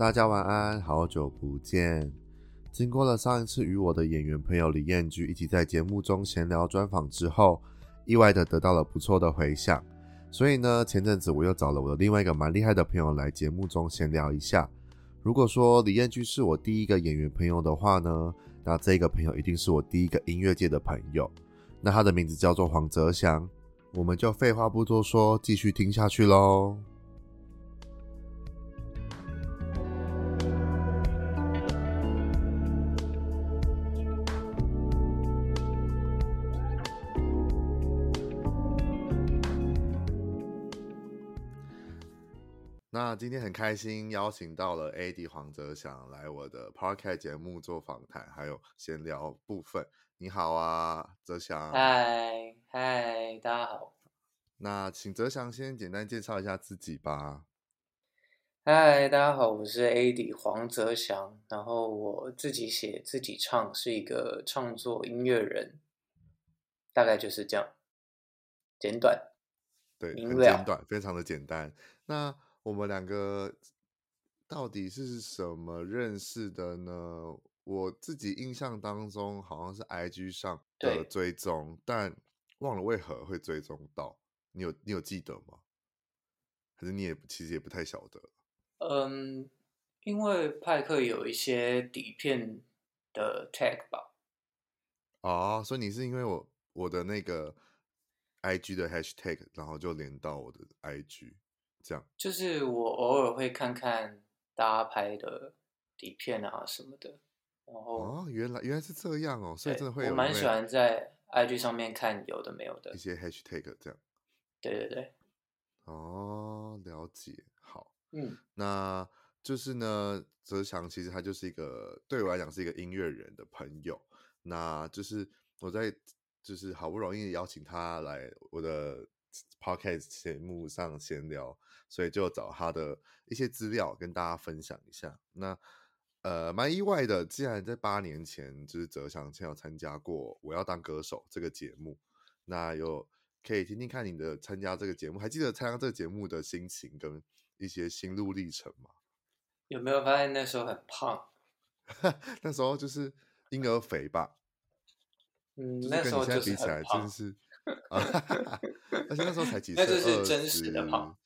大家晚安，好久不见。经过了上一次与我的演员朋友李彦居一起在节目中闲聊专访之后，意外的得到了不错的回响。所以呢，前阵子我又找了我的另外一个蛮厉害的朋友来节目中闲聊一下。如果说李彦居是我第一个演员朋友的话呢，那这个朋友一定是我第一个音乐界的朋友。那他的名字叫做黄泽祥，我们就废话不多说，继续听下去喽。那今天很开心邀请到了 AD 黄泽祥来我的 Podcast 节目做访谈，还有闲聊部分。你好啊，泽祥。嗨嗨，大家好。那请泽祥先简单介绍一下自己吧。嗨，大家好，我是 AD 黄泽祥，然后我自己写自己唱，是一个创作音乐人，大概就是这样，简短。对，很简短，非常的简单。那我们两个到底是什么认识的呢？我自己印象当中好像是 IG 上的追踪，但忘了为何会追踪到。你有你有记得吗？可是你也其实也不太晓得。嗯，因为派克有一些底片的 tag 吧。哦，所以你是因为我我的那个 IG 的 hashtag，然后就连到我的 IG。这样就是我偶尔会看看大家拍的底片啊什么的，然后哦，原来原来是这样哦，所以真的会有。我蛮喜欢在 IG 上面看有的没有的一些 hashtag 这样。对对对。哦，了解，好，嗯，那就是呢，泽祥其实他就是一个对我来讲是一个音乐人的朋友，那就是我在就是好不容易邀请他来我的 podcast 节目上闲聊。所以就找他的一些资料跟大家分享一下。那呃，蛮意外的，既然在八年前就是泽祥先有参加过《我要当歌手》这个节目，那有可以听听看你的参加这个节目，还记得参加这个节目的心情跟一些心路历程吗？有没有发现那时候很胖？那时候就是婴儿肥吧？嗯，就是跟你现在比起来，真是啊！而且那时候才几岁？那就是真实的胖。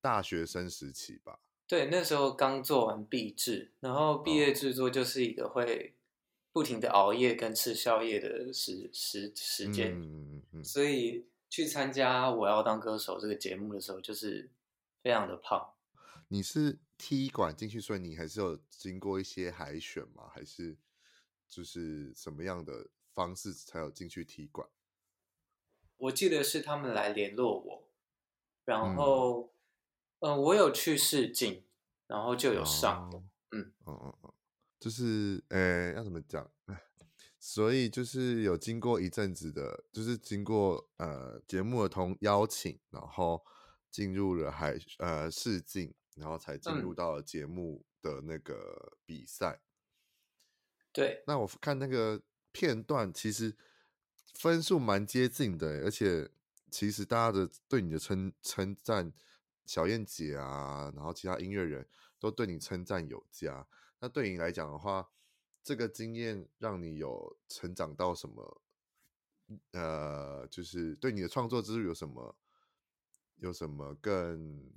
大学生时期吧，对，那时候刚做完毕制，然后毕业制作就是一个会不停的熬夜跟吃宵夜的时时时间，嗯嗯，所以去参加《我要当歌手》这个节目的时候，就是非常的胖。你是踢馆进去，所以你还是有经过一些海选吗？还是就是什么样的方式才有进去踢馆？我记得是他们来联络我，然后。嗯嗯，我有去试镜，然后就有上。哦、嗯嗯嗯嗯，就是呃，要怎么讲？所以就是有经过一阵子的，就是经过呃节目的同邀请，然后进入了海呃试镜，然后才进入到了节目的那个比赛。对，那我看那个片段，其实分数蛮接近的，而且其实大家的对你的称称赞。小燕姐啊，然后其他音乐人都对你称赞有加。那对你来讲的话，这个经验让你有成长到什么？呃，就是对你的创作之路有什么？有什么更？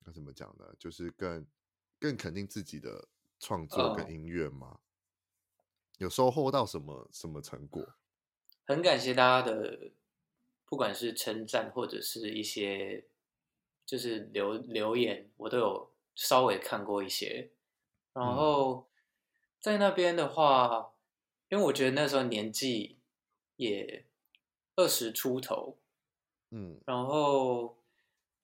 那怎么讲呢？就是更更肯定自己的创作跟音乐吗？Oh. 有收获到什么什么成果？很感谢大家的，不管是称赞或者是一些。就是留留言，我都有稍微看过一些。然后在那边的话，因为我觉得那时候年纪也二十出头，嗯，然后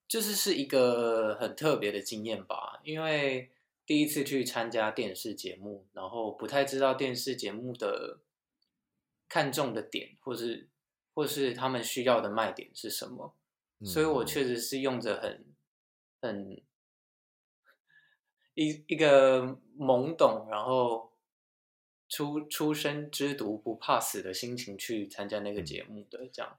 就是是一个很特别的经验吧，因为第一次去参加电视节目，然后不太知道电视节目的看重的点，或是或是他们需要的卖点是什么，嗯，所以我确实是用着很很一一个懵懂，然后。初初生之犊不怕死的心情去参加那个节目的，这样。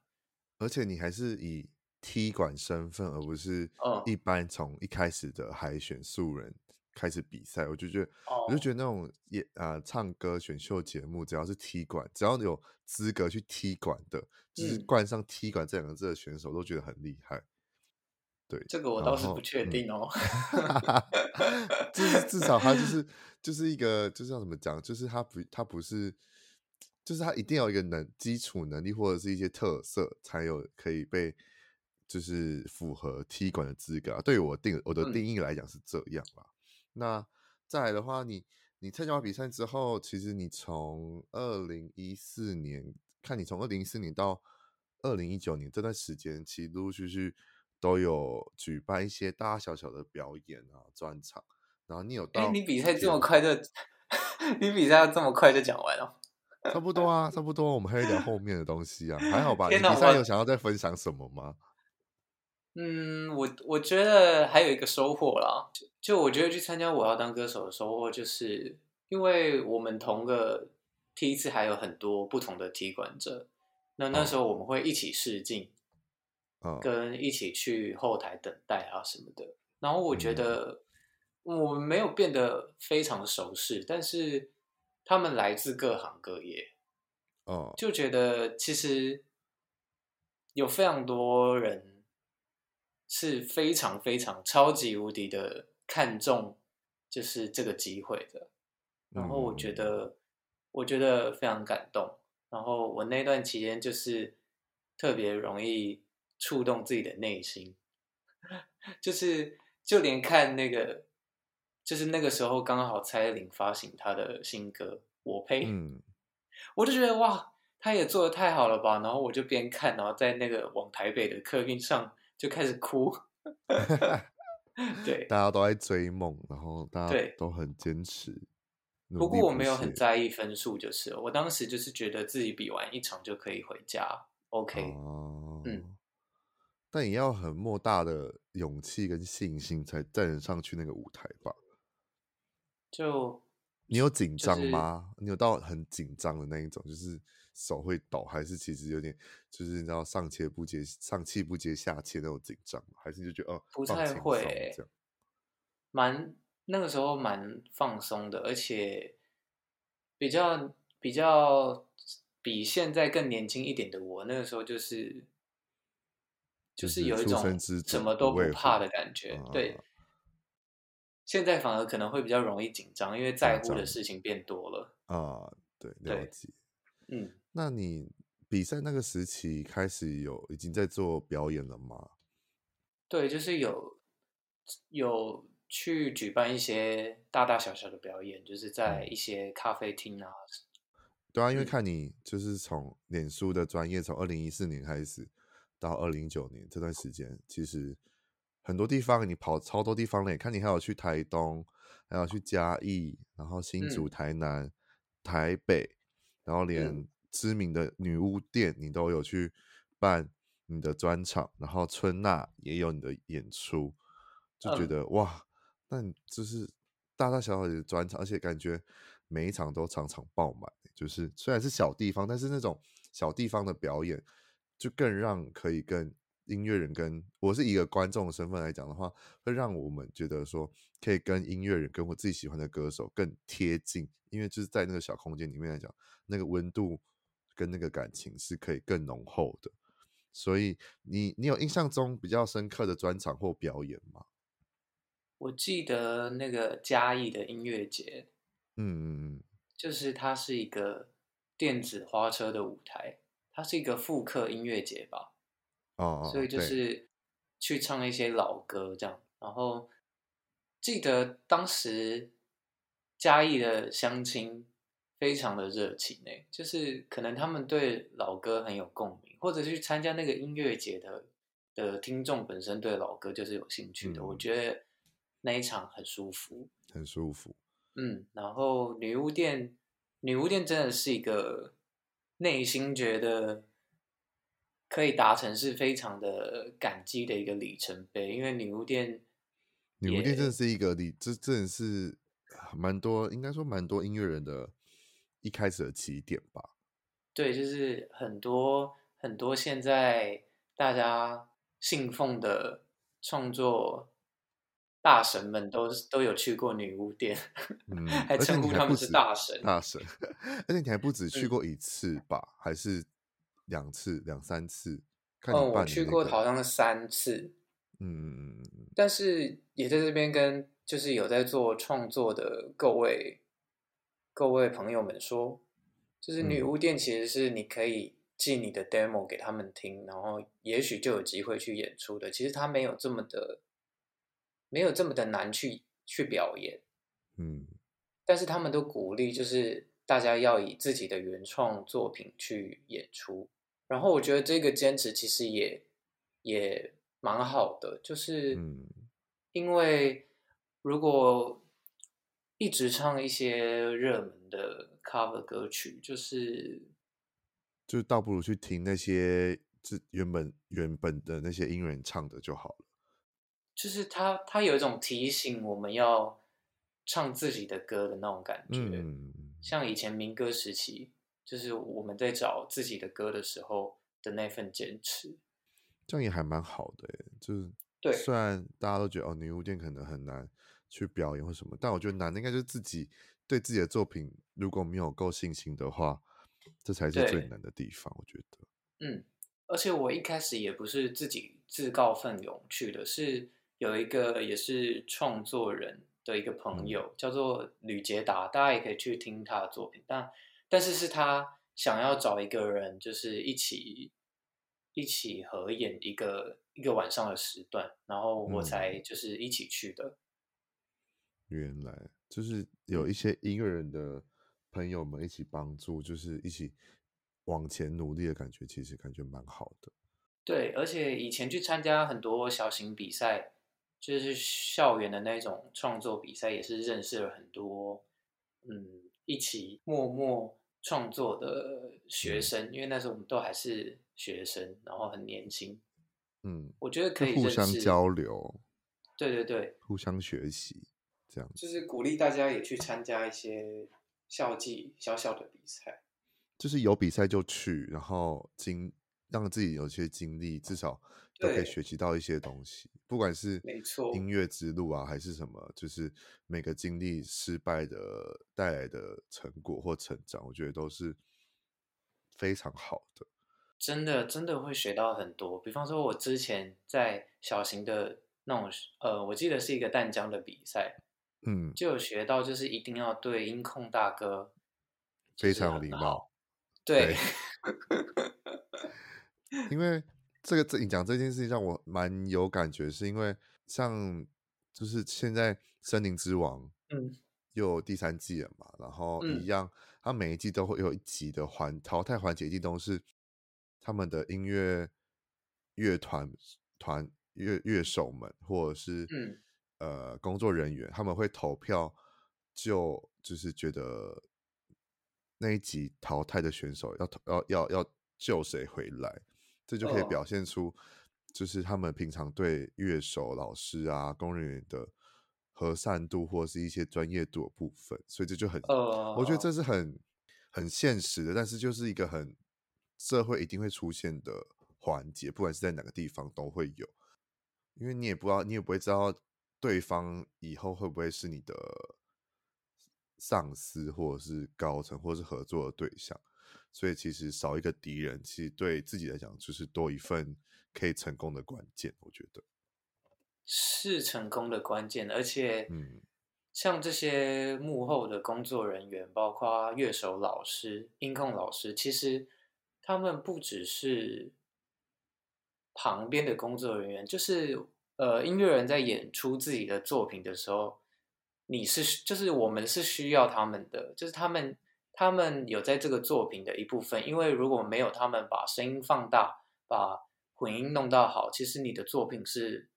而且你还是以踢馆身份，而不是一般从一开始的海选素人开始比赛。我就觉得，我就觉得那种也啊、呃，唱歌选秀节目，只要是踢馆，只要有资格去踢馆的，就是冠上踢馆这两个字的选手，都觉得很厉害。对，这个我倒是不确定哦。至至少他就是 就是一个，就是要怎么讲，就是他不他不是，就是他一定要一个能基础能力或者是一些特色，才有可以被就是符合踢馆的资格啊。对于我定我的定义来讲是这样啦。嗯、那再来的话，你你参加完比赛之后，其实你从二零一四年看你从二零一四年到二零一九年这段时间，其实陆陆续续。都有举办一些大大小小的表演啊，专场，然后你有到？你比赛这么快就，你比赛这么快就讲完了？差不多啊，差不多。我们还有一点后面的东西啊，还好吧？你比赛有想要再分享什么吗？嗯，我我觉得还有一个收获啦，就，就我觉得去参加我要当歌手的收获，就是因为我们同个梯次还有很多不同的踢馆者，那那时候我们会一起试镜。跟一起去后台等待啊什么的，然后我觉得我们没有变得非常熟识，但是他们来自各行各业，哦，就觉得其实有非常多人是非常非常超级无敌的看重就是这个机会的，然后我觉得我觉得非常感动，然后我那段期间就是特别容易。触动自己的内心，就是就连看那个，就是那个时候刚好蔡依林发行她的新歌《我呸》，嗯，我就觉得哇，她也做的太好了吧。然后我就边看，然后在那个往台北的客运上就开始哭。对，大家都在追梦，然后大家都很坚持。不过我没有很在意分数，就是我当时就是觉得自己比完一场就可以回家。OK。但也要很莫大的勇气跟信心，才站得上去那个舞台吧？就你有紧张吗？就是、你有到很紧张的那一种，就是手会抖，还是其实有点，就是你知道上气不接上气不接下气那种紧张，还是就觉得哦，不太会、欸，这样，蛮那个时候蛮放松的，而且比较比较比现在更年轻一点的我，那个时候就是。就是有一种什么都不怕的感觉，对。现在反而可能会比较容易紧张，因为在乎的事情变多了啊。对，了解。嗯，那你比赛那个时期开始有已经在做表演了吗？对，就是有有去举办一些大大小小的表演，就是在一些咖啡厅啊。对啊，因为看你就是从脸书的专业，从二零一四年开始。到二零一九年这段时间，其实很多地方你跑超多地方嘞，看你还有去台东，还有去嘉义，然后新竹、台南、嗯、台北，然后连知名的女巫店你都有去办你的专场，然后春娜也有你的演出，就觉得、嗯、哇，那你就是大大小小的专场，而且感觉每一场都场场爆满，就是虽然是小地方，但是那种小地方的表演。就更让可以跟音乐人跟我是一个观众的身份来讲的话，会让我们觉得说可以跟音乐人跟我自己喜欢的歌手更贴近，因为就是在那个小空间里面来讲，那个温度跟那个感情是可以更浓厚的。所以你你有印象中比较深刻的专场或表演吗？我记得那个嘉义的音乐节，嗯嗯嗯，就是它是一个电子花车的舞台。它是一个复刻音乐节吧，哦，所以就是去唱一些老歌这样。然后记得当时嘉义的相亲非常的热情诶，就是可能他们对老歌很有共鸣，或者去参加那个音乐节的的听众本身对老歌就是有兴趣的，嗯、我觉得那一场很舒服，很舒服。嗯，然后女巫店，女巫店真的是一个内心觉得可以达成是非常的感激的一个里程碑，因为女巫店，女巫店真的是一个里，这真的是蛮多，应该说蛮多音乐人的一开始的起点吧。对，就是很多很多现在大家信奉的创作。大神们都都有去过女巫店，嗯，还称呼他们是大神。大神，而且你还不止去过一次吧？嗯、还是两次、两三次？看你、那个、哦，我去过好像是三次。嗯，但是也在这边跟就是有在做创作的各位各位朋友们说，就是女巫店其实是你可以寄你的 demo 给他们听，然后也许就有机会去演出的。其实它没有这么的。没有这么的难去去表演，嗯，但是他们都鼓励，就是大家要以自己的原创作品去演出。然后我觉得这个坚持其实也也蛮好的，就是因为如果一直唱一些热门的 cover 歌曲，就是就倒不如去听那些自原本原本的那些音乐人唱的就好了。就是他，他有一种提醒我们要唱自己的歌的那种感觉，嗯，像以前民歌时期，就是我们在找自己的歌的时候的那份坚持，这样也还蛮好的，就是对，虽然大家都觉得哦，女巫店可能很难去表演或什么，但我觉得难的应该就是自己对自己的作品如果没有够信心的话，这才是最难的地方，我觉得。嗯，而且我一开始也不是自己自告奋勇去的，是。有一个也是创作人的一个朋友，嗯、叫做吕杰达，大家也可以去听他的作品。但但是是他想要找一个人，就是一起一起合演一个一个晚上的时段，然后我才就是一起去的。嗯、原来就是有一些音乐人的朋友们一起帮助，就是一起往前努力的感觉，其实感觉蛮好的。对，而且以前去参加很多小型比赛。就是校园的那种创作比赛，也是认识了很多，嗯，一起默默创作的学生。嗯、因为那时候我们都还是学生，然后很年轻，嗯，我觉得可以互相交流，对对对，互相学习，这样就是鼓励大家也去参加一些校际小小的比赛，就是有比赛就去，然后经让自己有些经历，至少。都可以学习到一些东西，不管是没错音乐之路啊，还是什么，就是每个经历失败的带来的成果或成长，我觉得都是非常好的。真的，真的会学到很多。比方说，我之前在小型的那种，呃，我记得是一个淡江的比赛，嗯，就有学到，就是一定要对音控大哥非常有礼貌。对，对因为。这个这你讲这件事情让我蛮有感觉，是因为像就是现在《森林之王 》嗯又有第三季了嘛，然后一样，它每一季都会有一集的环淘汰环节，一季都是他们的音乐乐团团乐乐手们或者是嗯呃工作人员，他们会投票就就是觉得那一集淘汰的选手要要要要救谁回来。这就可以表现出，就是他们平常对乐手、老师啊、工人员的和善度，或是一些专业度的部分。所以这就很，我觉得这是很很现实的，但是就是一个很社会一定会出现的环节，不管是在哪个地方都会有，因为你也不知道，你也不会知道对方以后会不会是你的上司，或者是高层，或者是合作的对象。所以其实少一个敌人，其实对自己来讲就是多一份可以成功的关键。我觉得是成功的关键，而且，嗯，像这些幕后的工作人员，包括乐手、老师、音控老师，其实他们不只是旁边的工作人员，就是呃，音乐人在演出自己的作品的时候，你是就是我们是需要他们的，就是他们。他们有在这个作品的一部分，因为如果没有他们把声音放大，把混音弄到好，其实你的作品是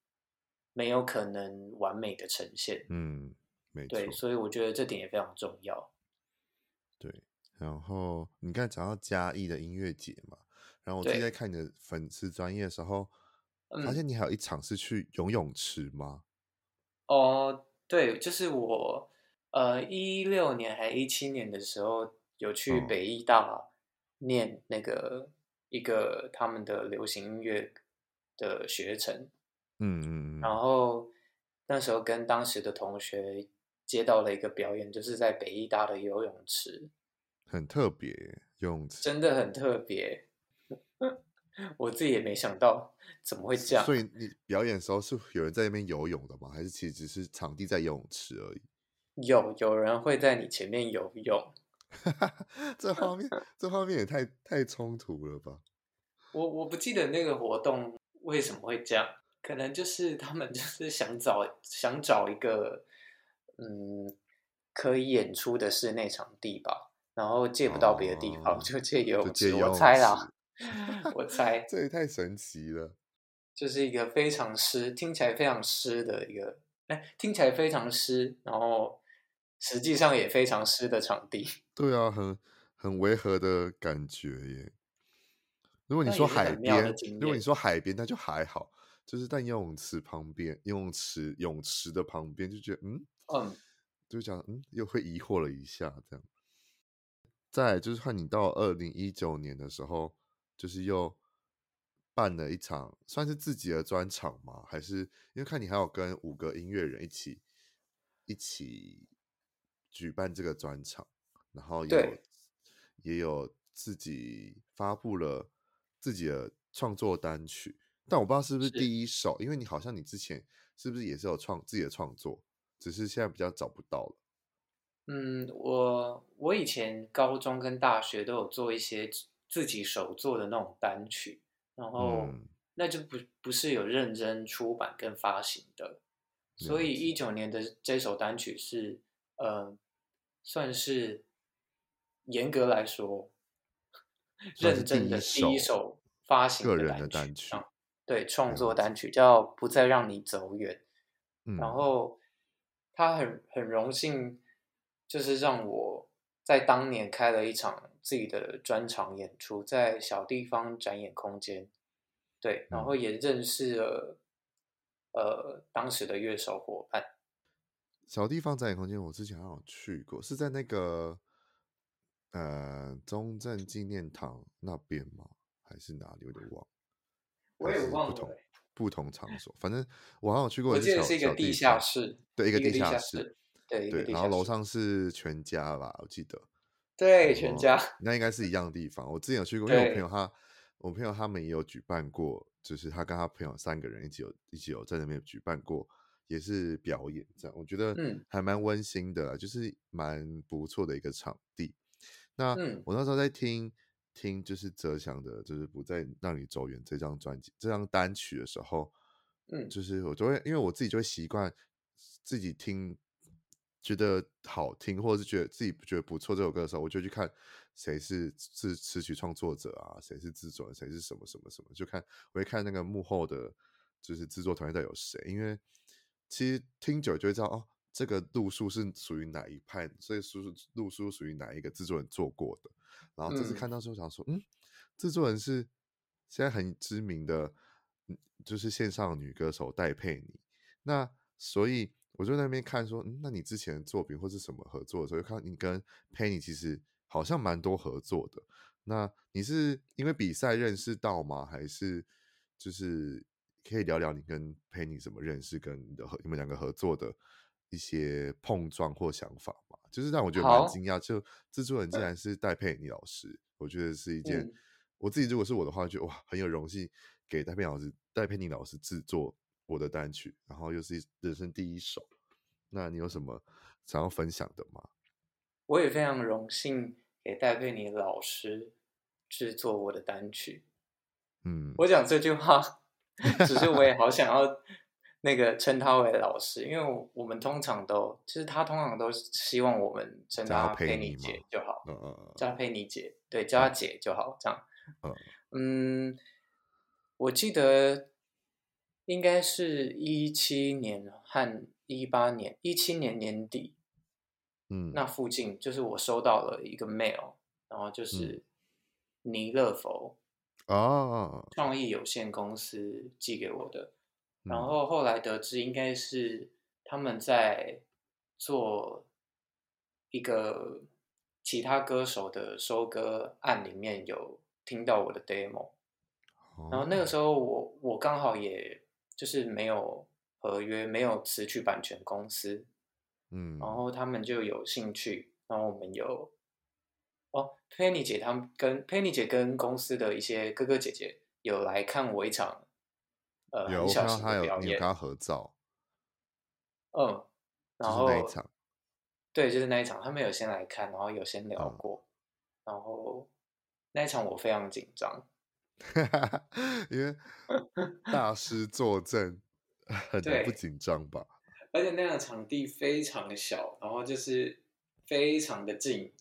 没有可能完美的呈现。嗯，没错。对，所以我觉得这点也非常重要。对，然后你刚才讲到嘉义的音乐节嘛，然后我自己在看你的粉丝专业的时候，发现你还有一场是去游泳池吗？哦、呃，对，就是我。呃，一六年还一七年的时候，有去北艺大念那个一个他们的流行音乐的学程，嗯嗯，然后那时候跟当时的同学接到了一个表演，就是在北艺大的游泳池，很特别，游泳池。真的很特别，我自己也没想到怎么会这样。所以你表演的时候是有人在那边游泳的吗？还是其实只是场地在游泳池而已？有有人会在你前面游泳，这画面 这画面也太太冲突了吧？我我不记得那个活动为什么会这样，可能就是他们就是想找想找一个嗯可以演出的室内场地吧，然后借不到别的地方，哦、就借游泳池，我猜啦，我 猜这也太神奇了，就是一个非常湿，听起来非常湿的一个，哎，听起来非常湿，然后。实际上也非常湿的场地，对啊，很很违和的感觉耶。如果你说海边，如果你说海边，那就还好，就是在游泳池旁边，游泳池泳池的旁边，就觉得嗯嗯，就讲嗯，又会疑惑了一下这样。再就是看你到二零一九年的时候，就是又办了一场，算是自己的专场吗？还是因为看你还有跟五个音乐人一起一起。举办这个专场，然后也也有自己发布了自己的创作单曲，但我不知道是不是第一首，因为你好像你之前是不是也是有创自己的创作，只是现在比较找不到了。嗯，我我以前高中跟大学都有做一些自己手做的那种单曲，然后那就不不是有认真出版跟发行的，所以一九年的这首单曲是呃。算是严格来说，认真的第一首发行的单曲，单曲对，创作单曲叫《不再让你走远》，嗯，然后他很很荣幸，就是让我在当年开了一场自己的专场演出，在小地方展演空间，对，然后也认识了呃当时的乐手伙伴。小地方展演空间，我之前好像有去过，是在那个呃中正纪念堂那边吗？还是哪里？有点忘。我也忘了。不同不同场所，反正我好像有去过。我记得是一个地下室，对，一个地下室，对对。然后楼上是全家吧，我记得。对，全家。那应该是一样的地方。我之前有去过，因为我朋友他，我朋友他们也有举办过，就是他跟他朋友三个人一起有一起有在那边举办过。也是表演这样，我觉得还蛮温馨的，嗯，就是蛮不错的一个场地。那我那时候在听听，就是哲祥的，就是不再让你走远这张专辑，这张单曲的时候，嗯，就是我就会，因为我自己就会习惯自己听，觉得好听，或者是觉得自己觉得不错这首歌的时候，我就去看谁是是词曲创作者啊，谁是制作人，谁是什么什么什么，就看我会看那个幕后的，就是制作团队有谁，因为。其实听久就会知道哦，这个路数是属于哪一派，所以路路数属于哪一个制作人做过的。然后这次看到之后想说，嗯，制作人是现在很知名的，就是线上女歌手戴佩妮。那所以我就在那边看说，嗯，那你之前的作品或是什么合作的时候，就看你跟佩妮其实好像蛮多合作的。那你是因为比赛认识到吗？还是就是？可以聊聊你跟佩妮怎么认识，跟你的合你们两个合作的一些碰撞或想法嘛？就是让我觉得蛮惊讶，就制作人竟然是戴佩妮老师，嗯，我觉得是一件，嗯、我自己如果是我的话，就哇很有荣幸给戴佩妮老师戴佩妮老师制作我的单曲，然后又是人生第一首。那你有什么想要分享的吗？我也非常荣幸给戴佩妮老师制作我的单曲。嗯，我讲这句话。只是我也好想要那个称他为老师，因为我们通常都，其实他通常都希望我们称他佩妮姐就好，嗯嗯，叫佩妮姐，对，叫她姐就好，这样。嗯嗯，我记得应该是一七年和一八年，一七年年底，嗯，那附近就是我收到了一个 mail，然后就是尼乐佛哦创意有限公司寄给我的。嗯、然后后来得知，应该是他们在做一个其他歌手的收歌案里面有听到我的 demo，哦、然后那个时候我我刚好也就是没有合约，没有词曲版权公司，嗯，然后他们就有兴趣，然后我们有哦，Penny 姐他们跟 Penny 姐跟公司的一些哥哥姐姐有来看我一场。呃，有，很小型他有，表演，你有跟他合照。嗯，然后就是那一场，对，就是那一场，他们有先来看，然后有先聊过，嗯、然后那一场我非常紧张，因为大师坐镇，很难不紧张吧？而且那个场地非常的小，然后就是非常的近，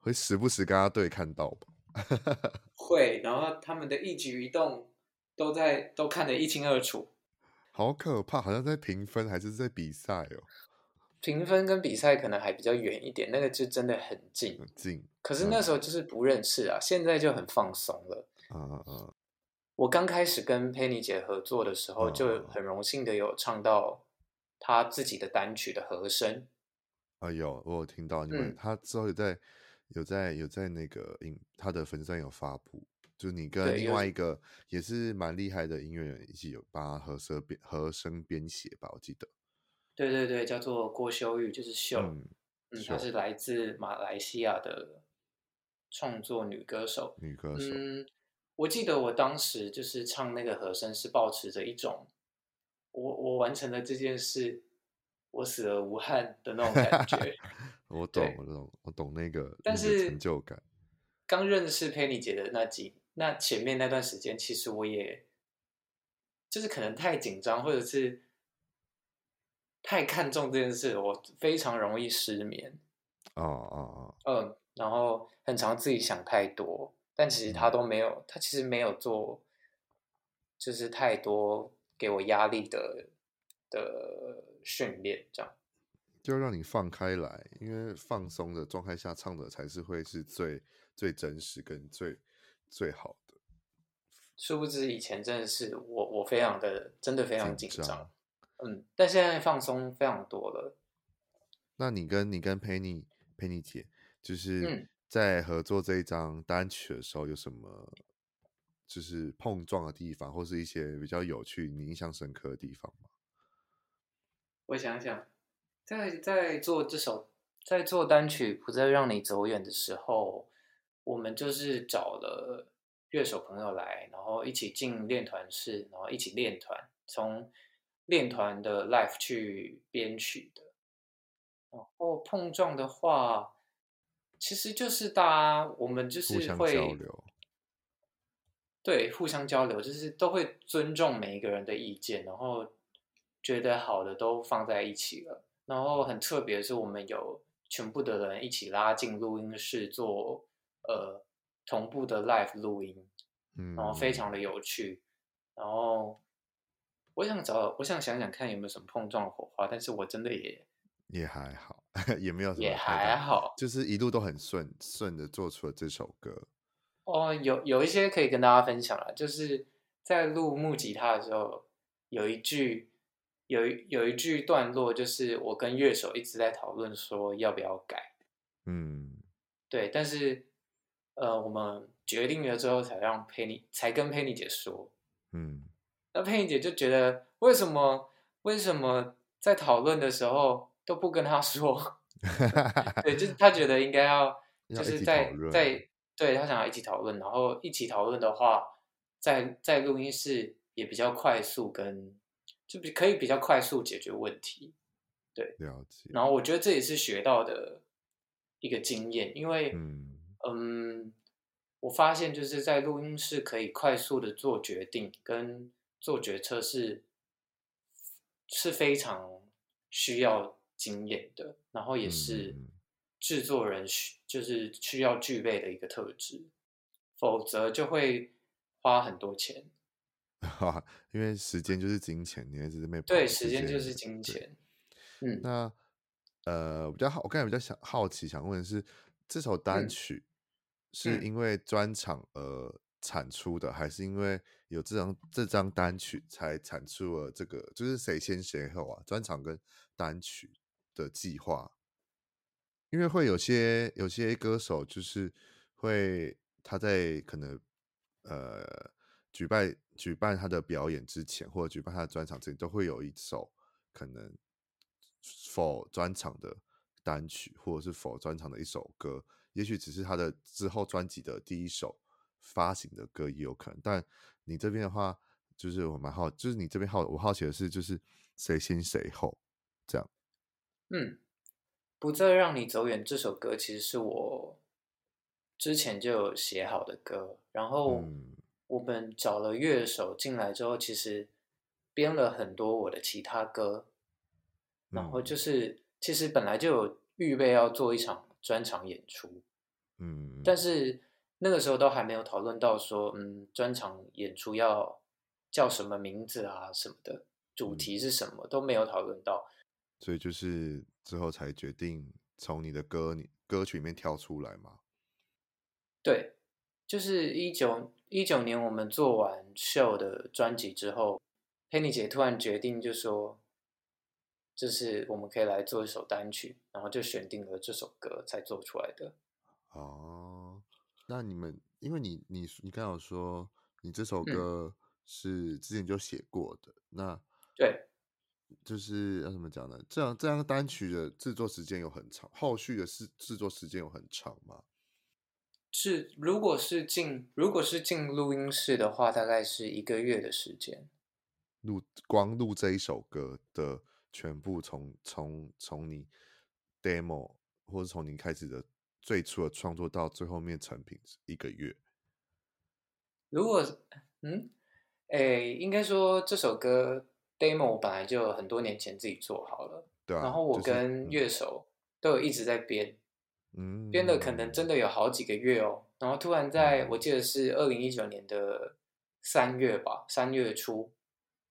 会时不时跟他对看到吧？会，然后他们的一举一动。都在都看得一清二楚，好可怕，好像在评分还是在比赛哦。评分跟比赛可能还比较远一点，那个就真的很近，很近。可是那时候就是不认识啊，嗯、现在就很放松了。嗯嗯。我刚开始跟佩妮姐合作的时候，就很荣幸的有唱到她自己的单曲的和声。啊、嗯，有我有听到你们，嗯、之后有在有在有在那个影他的粉丝有发布。就是你跟另外一个也是蛮厉害的音乐人一起有帮和声编和声编写吧，我记得。对对对，叫做郭修玉，就是秀，嗯，嗯，她是来自马来西亚的创作女歌手。女歌手。嗯，我记得我当时就是唱那个和声，是保持着一种我我完成了这件事，我死而无憾的那种感 觉。我懂，我懂，我懂那个，但是成就感。刚认识佩妮姐的那几。那前面那段时间，其实我也就是可能太紧张，或者是太看重这件事，我非常容易失眠。哦哦哦。嗯，然后很常自己想太多，但其实他都没有，嗯、他其实没有做，就是太多给我压力的的训练，这样。就让你放开来，因为放松的状态下唱的才是会是最最真实跟最。最好的，殊不知以前真的是我，我非常的，真的非常紧张，嗯，但现在放松非常多了。那你跟你跟佩妮佩妮姐，就是在合作这一张单曲的时候，有什么就是碰撞的地方，或是一些比较有趣、你印象深刻的地方吗？我想想，在在做这首，在做单曲不再让你走远的时候。我们就是找了乐手朋友来，然后一起进练团室，然后一起练团，从练团的 life 去编曲的。然后碰撞的话，其实就是大家我们就是会交流，对，互相交流，就是都会尊重每一个人的意见，然后觉得好的都放在一起了。然后很特别的是，我们有全部的人一起拉进录音室做。呃，同步的 live 录音，嗯，然后非常的有趣，然后我想找，我想想想看有没有什么碰撞火花，但是我真的也也还好，也没有什么，也还好，就是一路都很顺顺的做出了这首歌。哦，有有一些可以跟大家分享了，就是在录木吉他的时候，有一句有一有一句段落，就是我跟乐手一直在讨论说要不要改，嗯，对，但是。呃，我们决定了之后，才让佩妮，才跟佩妮姐说。嗯，那佩妮姐就觉得，为什么为什么在讨论的时候都不跟他说？对，就是他觉得应该要，就是在在，对，他想要一起讨论，然后一起讨论的话，在在录音室也比较快速跟，跟就比可以比较快速解决问题。对，了解。然后我觉得这也是学到的一个经验，因为嗯。嗯，我发现就是在录音室可以快速的做决定跟做决策是是非常需要经验的，然后也是制作人需就是需要具备的一个特质，否则就会花很多钱。哈，因为时间就是金钱，你还是没对，时间就是金钱。嗯，那呃，比较好，我刚才比较想好奇，想问的是，这首单曲是因为专场而产出的，嗯、还是因为有这张这张单曲才产出了这个？就是谁先谁后啊？专场跟单曲的计划？因为会有些有些歌手就是会他在可能呃举办。举办他的表演之前，或者举办他的专场之前，都会有一首可能否专场的单曲，或者是否专场的一首歌，也许只是他的之后专辑的第一首发行的歌也有可能。但你这边的话，就是我蛮好，就是你这边好，我好奇的是，就是谁先谁后这样。嗯，不再让你走远这首歌，其实是我之前就有写好的歌，然后。嗯。我们找了乐手进来之后，其实编了很多我的其他歌，然后就是其实本来就有预备要做一场专场演出，嗯，但是那个时候都还没有讨论到说，嗯，专场演出要叫什么名字啊什么的，主题是什么都没有讨论到，所以就是之后才决定从你的歌你歌曲里面跳出来嘛，对。就是一九一九年，我们做完秀的专辑之后，佩妮姐突然决定就说，就是我们可以来做一首单曲，然后就选定了这首歌才做出来的。哦，那你们，因为你你你刚好说你这首歌是之前就写过的，嗯、那对，就是要怎么讲呢？这样这样单曲的制作时间有很长，后续的制制作时间有很长吗？是，如果是进，如果是进录音室的话，大概是一个月的时间。录光录这一首歌的全部从从从你 demo 或者从你开始的最初的创作到最后面成品一个月。如果嗯，诶，应该说这首歌 demo 我本来就很多年前自己做好了，对啊，然后我跟乐手都有一直在编。嗯，编的可能真的有好几个月哦，然后突然在我记得是二零一九年的三月吧，三月初，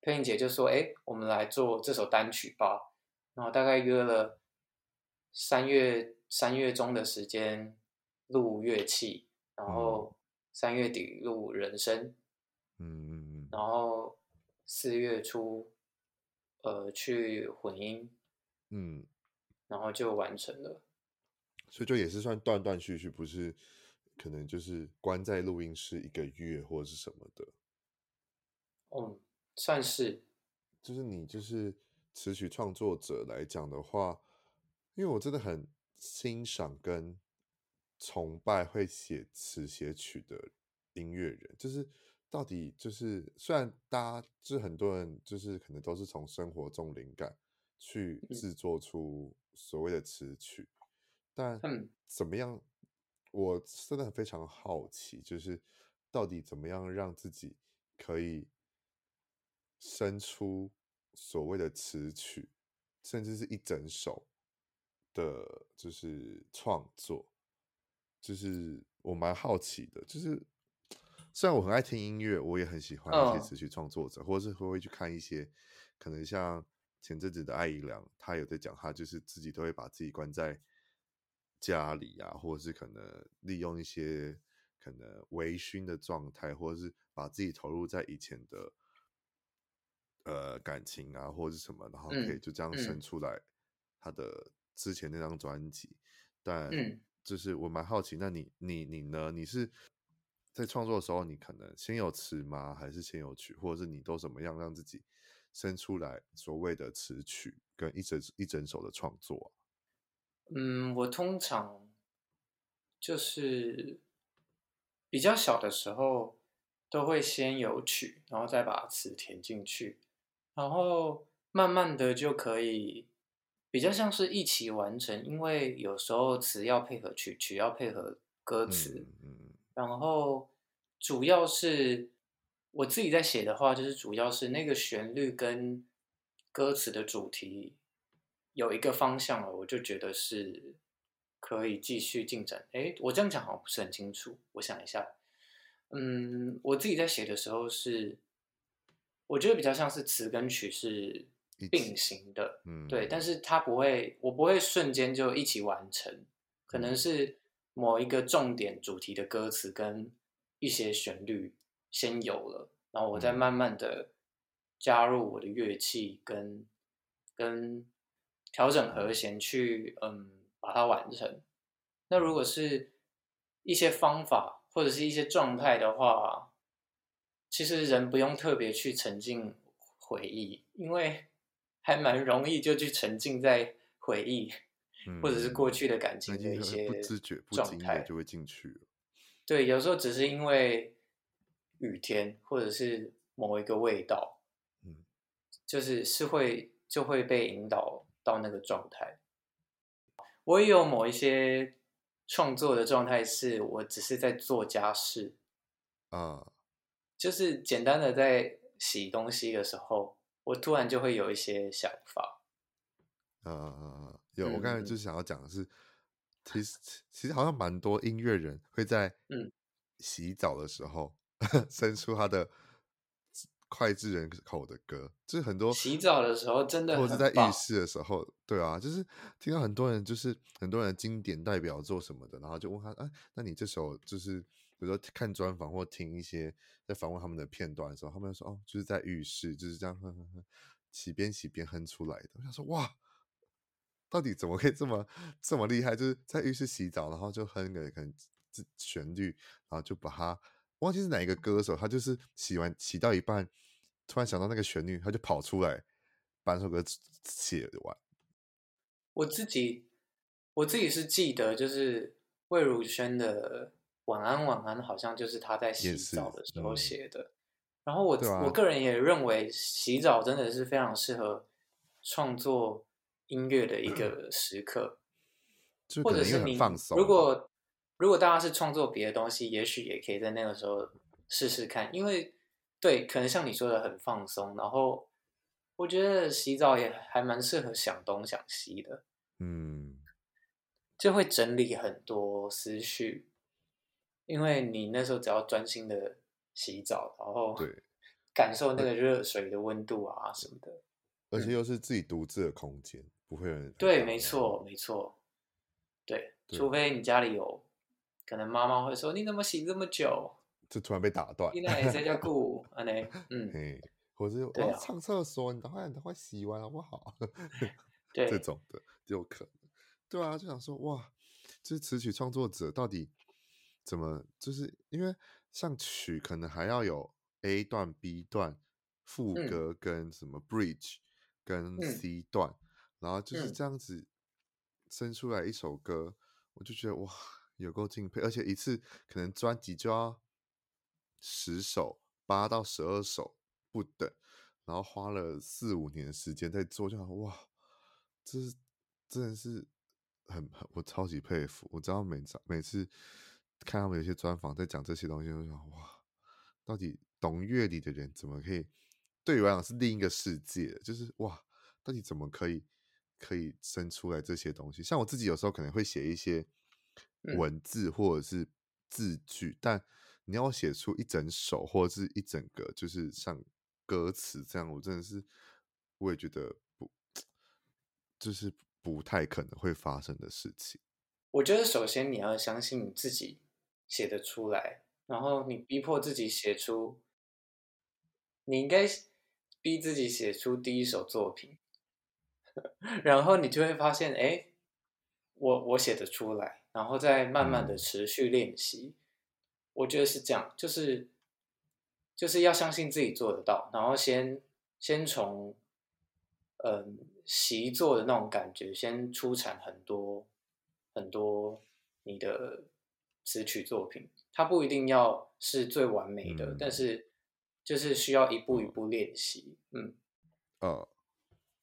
佩妮姐就说：“哎，我们来做这首单曲吧。”然后大概约了三月三月中的时间录乐器，然后三月底录人声，嗯，然后四月初呃去混音，嗯，然后就完成了。所以就也是算断断续续，不是可能就是关在录音室一个月或者是什么的。嗯，算是。就是你就是词曲创作者来讲的话，因为我真的很欣赏跟崇拜会写词写曲的音乐人。就是到底就是虽然大家就是很多人就是可能都是从生活中灵感去制作出所谓的词曲。嗯但怎么样？我真的非常好奇，就是到底怎么样让自己可以生出所谓的词曲，甚至是一整首的，就是创作，就是我蛮好奇的。就是虽然我很爱听音乐，我也很喜欢一些词曲创作者，或者是会会去看一些，可能像前阵子的艾怡良，他有在讲，他就是自己都会把自己关在。家里啊，或者是可能利用一些可能微醺的状态，或者是把自己投入在以前的呃感情啊，或者是什么，然后可以就这样生出来他的之前那张专辑。但就是我蛮好奇，那你你你呢？你是在创作的时候，你可能先有词吗？还是先有曲？或者是你都怎么样让自己生出来所谓的词曲跟一整一整首的创作啊？嗯，我通常就是比较小的时候都会先有曲，然后再把词填进去，然后慢慢的就可以比较像是一起完成，因为有时候词要配合曲，曲要配合歌词，嗯，然后主要是我自己在写的话，就是主要是那个旋律跟歌词的主题有一个方向了，我就觉得是可以继续进展。哎，我这样讲好像不是很清楚，我想一下。嗯，我自己在写的时候是，我觉得比较像是词跟曲是并行的，嗯，对，但是它不会，我不会瞬间就一起完成，可能是某一个重点主题的歌词跟一些旋律先有了，然后我再慢慢的加入我的乐器跟跟调整和弦去，嗯，把它完成。那如果是一些方法。或者是一些状态的话，其实人不用特别去沉浸回忆，因为还蛮容易就去沉浸在回忆，嗯、或者是过去的感情的一些不自觉、不经意就会进去了。对，有时候只是因为雨天，或者是某一个味道，嗯，就是是会就会被引导到那个状态。我也有某一些。创作的状态是我只是在做家事，啊，uh, 就是简单的在洗东西的时候，我突然就会有一些想法。呃，uh, 有，我刚才就是想要讲的是，嗯、其实其实好像蛮多音乐人会在嗯洗澡的时候生、嗯、出他的。脍炙人口的歌，就是很多洗澡的时候真的，或者在浴室的时候，对啊，就是听到很多人，就是很多人的经典代表作什么的，然后就问他，哎、啊，那你这首就是，比如说看专访或听一些在访问他们的片段的时候，他们就说，哦，就是在浴室就是这样哼哼哼，洗边洗边哼出来的。我想说，哇，到底怎么可以这么这么厉害？就是在浴室洗澡，然后就哼个可能旋律，然后就把它。忘记是哪一个歌手，他就是洗完洗到一半，突然想到那个旋律，他就跑出来把那首歌写完。我自己我自己是记得，就是魏如萱的《晚安晚安》，好像就是他在洗澡的时候写的。嗯、然后我、啊、我个人也认为，洗澡真的是非常适合创作音乐的一个时刻，嗯、或者是你如果。如果大家是创作别的东西，也许也可以在那个时候试试看，因为对，可能像你说的很放松。然后我觉得洗澡也还蛮适合想东想西的，嗯，就会整理很多思绪，因为你那时候只要专心的洗澡，然后对，感受那个热水的温度啊什么的，而且又是自己独自的空间，嗯、不会有人对，没错，没错，对，对除非你家里有。可能妈妈会说：“你怎么醒这么久？”就突然被打断。你那也在家顾，安呢？嗯，或者我要上厕所，你等会，你等会洗完好不好？对，这种的就有可能。对啊，就想说哇，就是词曲创作者到底怎么？就是因为像曲可能还要有 A 段、B 段、副歌跟什么 Bridge 跟 C 段，嗯、然后就是这样子生出来一首歌，我就觉得哇。有够敬佩，而且一次可能专辑就要十首，八到十二首不等，然后花了四五年的时间在做，就好哇，这是真的是很很我超级佩服。我知道每次每次看他们有些专访在讲这些东西，我就想哇，到底懂乐理的人怎么可以？对于我来讲是另一个世界，就是哇，到底怎么可以可以生出来这些东西？像我自己有时候可能会写一些。文字或者是字句，嗯、但你要写出一整首或者是一整个，就是像歌词这样，我真的是我也觉得不，就是不太可能会发生的事情。我觉得首先你要相信你自己写得出来，然后你逼迫自己写出，你应该逼自己写出第一首作品，然后你就会发现，哎，我我写得出来。然后再慢慢的持续练习，嗯、我觉得是这样，就是就是要相信自己做得到，然后先先从嗯习作的那种感觉，先出产很多很多你的词曲作品，它不一定要是最完美的，嗯、但是就是需要一步一步练习，嗯，呃，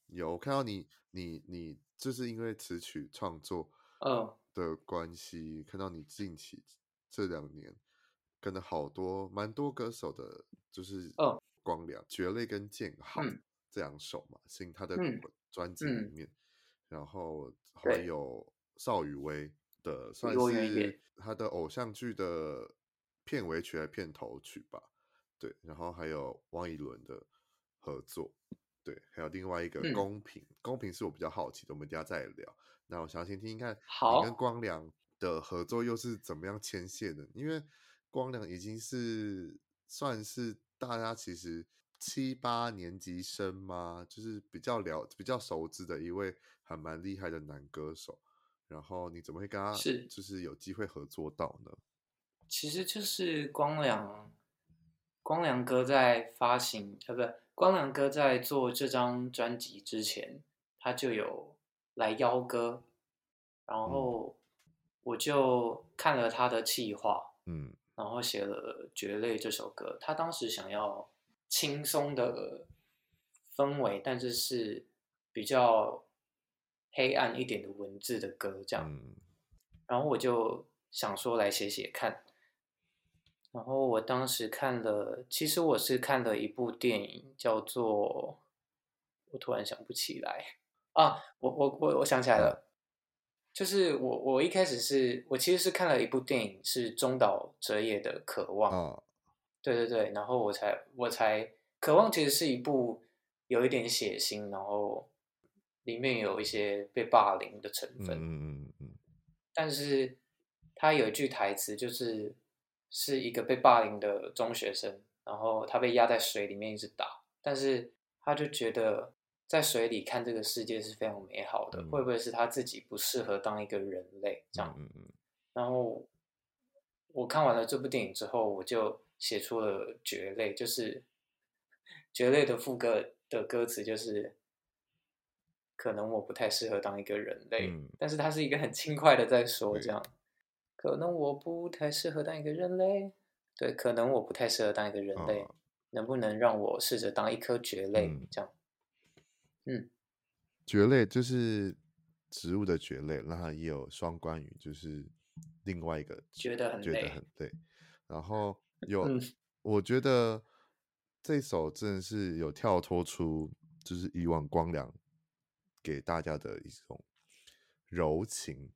有看到你你你就是因为词曲创作，嗯。的关系，看到你近期这两年跟了好多蛮多歌手的，就是光良、嗯、绝类跟建豪、嗯、这两首嘛，新他的专辑里面，嗯、然后还有邵雨薇的，算是他的偶像剧的片尾曲还是片头曲吧，对，然后还有汪一伦的合作，对，还有另外一个公平，嗯、公平是我比较好奇的，我们等下再聊。那我想先听听看，你跟光良的合作又是怎么样牵线的？因为光良已经是算是大家其实七八年级生嘛，就是比较了比较熟知的一位还蛮厉害的男歌手。然后你怎么会跟他是就是有机会合作到呢？其实就是光良，光良哥在发行呃，不是光良哥在做这张专辑之前，他就有来邀歌，然后我就看了他的计划，嗯。然后写了《蕨类》这首歌，他当时想要轻松的氛围，但是是比较黑暗一点的文字的歌，这样。嗯、然后我就想说来写写看。然后我当时看了，其实我是看了一部电影，叫做……我突然想不起来啊！我我我我想起来了。就是我，我一开始是我其实是看了一部电影，是中岛哲也的《渴望》。哦，对对对，然后我才我才《渴望》其实是一部有一点血腥，然后里面有一些被霸凌的成分。嗯嗯嗯。但是他有一句台词，就是是一个被霸凌的中学生，然后他被压在水里面一直打，但是他就觉得。在水里看这个世界是非常美好的，嗯、会不会是他自己不适合当一个人类这样？嗯嗯、然后我看完了这部电影之后，我就写出了《蕨类》，就是 《蕨类》的副歌的歌词就是，可能我不太适合当一个人类，嗯、但是他是一个很轻快的在说这样，对可能我不太适合当一个人类，对，可能我不太适合当一个人类，哦、能不能让我试着当一颗蕨类、嗯、这样？嗯，蕨类就是植物的蕨类，那它也有双关语，就是另外一个觉得很累，觉得很累。然后 有，嗯、我觉得这首真的是有跳脱出，就是以往光良给大家的一种柔情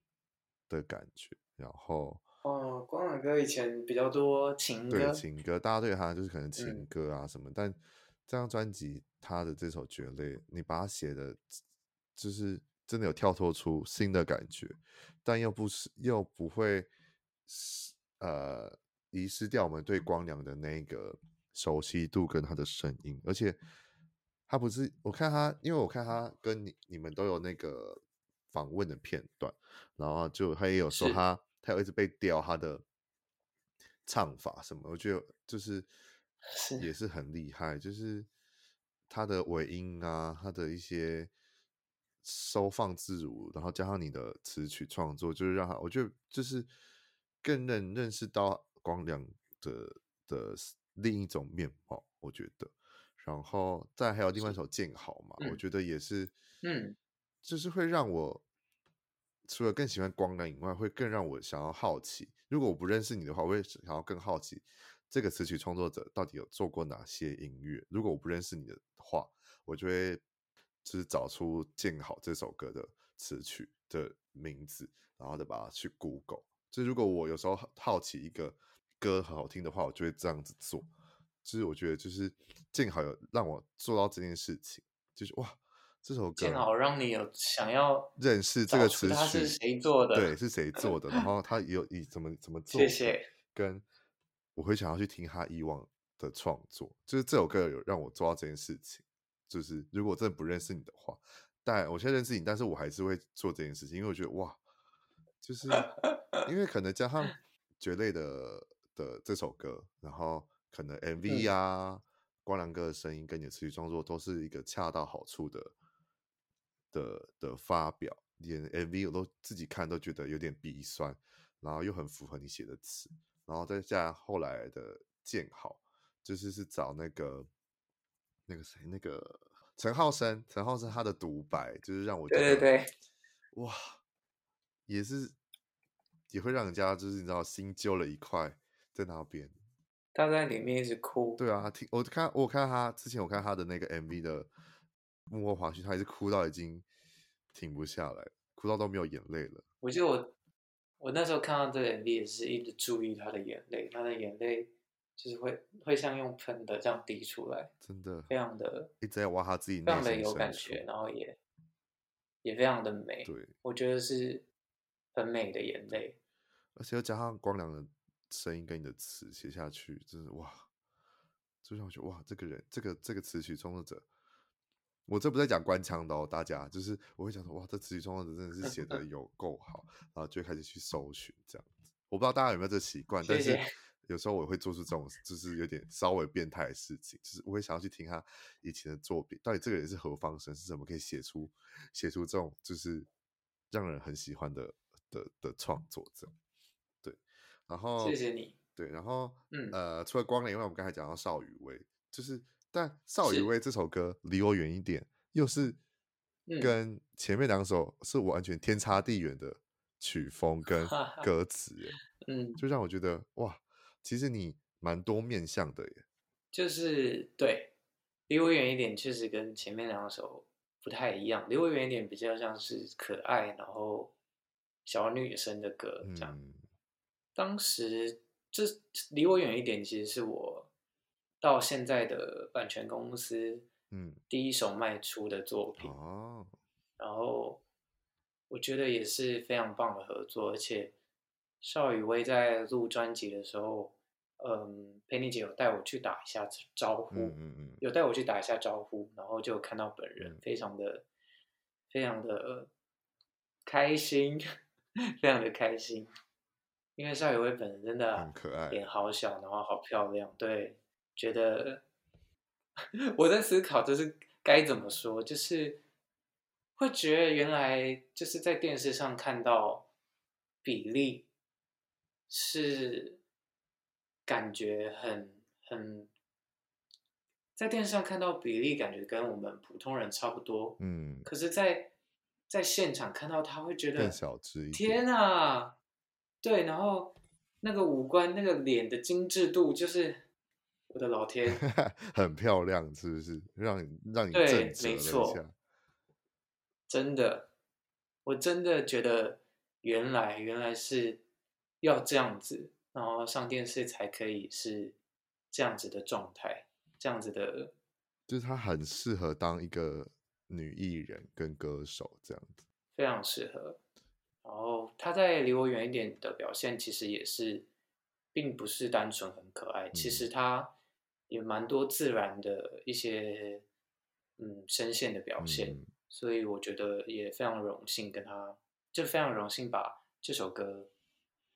的感觉。然后哦，光良哥以前比较多情歌，对情歌，大家对他就是可能情歌啊什么，嗯、但这张专辑。他的这首蕨类，你把它写的，就是真的有跳脱出新的感觉，但又不是又不会，呃，遗失掉我们对光良的那个熟悉度跟他的声音，而且他不是，我看他，因为我看他跟你你们都有那个访问的片段，然后就他也有说他是他有一直被雕他的唱法什么，我觉得就是也是很厉害，就是。他的尾音啊，他的一些收放自如，然后加上你的词曲创作，就是让他，我觉得就是更认认识到光良的的另一种面貌，我觉得。然后再还有另外一首《见好》嘛，嗯、我觉得也是，嗯，就是会让我除了更喜欢光良以外，会更让我想要好奇。如果我不认识你的话，我会想要更好奇。这个词曲创作者到底有做过哪些音乐？如果我不认识你的话，我就会就是找出《建好》这首歌的词曲的名字，然后再把它去 Google。就如果我有时候好奇一个歌很好听的话，我就会这样子做。就是我觉得，就是《建好》有让我做到这件事情，就是哇，这首歌《正好》让你有想要认识这个词曲，他是谁做的？对，是谁做的？然后他有以怎么怎么做？谢谢。跟我会想要去听他以往的创作，就是这首歌有让我做到这件事情。就是如果真的不认识你的话，但我现在认识你，但是我还是会做这件事情，因为我觉得哇，就是因为可能加上绝类的的这首歌，然后可能 MV 啊，嗯、光良哥的声音跟你的词曲创作都是一个恰到好处的的的发表，连 MV 我都自己看都觉得有点鼻酸，然后又很符合你写的词。然后再加后来的建好，就是是找那个那个谁，那个陈浩生，陈浩生他的独白，就是让我觉得，对对对，哇，也是也会让人家就是你知道心揪了一块在那边。他在里面一直哭。对啊，听我看我看他之前我看他的那个 MV 的幕后花絮，他还是哭到已经停不下来，哭到都没有眼泪了。我记得我我那时候看到这个 MV 也是一直注意他的眼泪，他的眼泪就是会会像用喷的这样滴出来，真的非常的一直在挖他自己，非常的有感觉，然后也也非常的美。对，我觉得是很美的眼泪，而且又加上光良的声音跟你的词写下去，真是哇！就像我觉得哇，这个人，这个这个词曲创作者，我这不在讲官腔的哦，大家就是我会想说哇，这词曲创作者真的是写的有够好，然后就开始去搜寻这样子。我不知道大家有没有这个习惯，但是有时候我会做出这种就是有点稍微变态的事情，就是我会想要去听他以前的作品，到底这个人是何方神，是怎么可以写出写出这种就是让人很喜欢的的的创作这样。对，然后谢谢你。对，然后，嗯，呃，除了光良，因为我们刚才讲到邵雨薇，就是，但邵雨薇这首歌离我远一点，又是跟前面两首是完全天差地远的曲风跟 歌词，嗯，就让我觉得哇，其实你蛮多面向的耶。就是对，离我远一点，确实跟前面两首不太一样。离我远一点比较像是可爱，然后小女生的歌这样。嗯、当时。这离我远一点，其实是我到现在的版权公司，嗯，第一手卖出的作品哦。然后我觉得也是非常棒的合作，而且邵雨薇在录专辑的时候，嗯，佩妮姐有带我去打一下招呼，嗯嗯嗯，有带我去打一下招呼，然后就看到本人，非常的非常的开心，非常的开心。因为邵雨薇本人真的很可爱，脸好小，然后好漂亮。对，觉得 我在思考，就是该怎么说，就是会觉得原来就是在电视上看到比例是感觉很很，在电视上看到比例感觉跟我们普通人差不多，嗯，可是在，在在现场看到他会觉得更小只一点，天啊！对，然后那个五官、那个脸的精致度，就是我的老天，很漂亮，是不是？让你让你对，没错，真的，我真的觉得原来原来是要这样子，然后上电视才可以是这样子的状态，这样子的，就是他很适合当一个女艺人跟歌手这样子，非常适合。然后她在离我远一点的表现，其实也是，并不是单纯很可爱，嗯、其实他也蛮多自然的一些，嗯，声线的表现，嗯、所以我觉得也非常荣幸跟他，就非常荣幸把这首歌，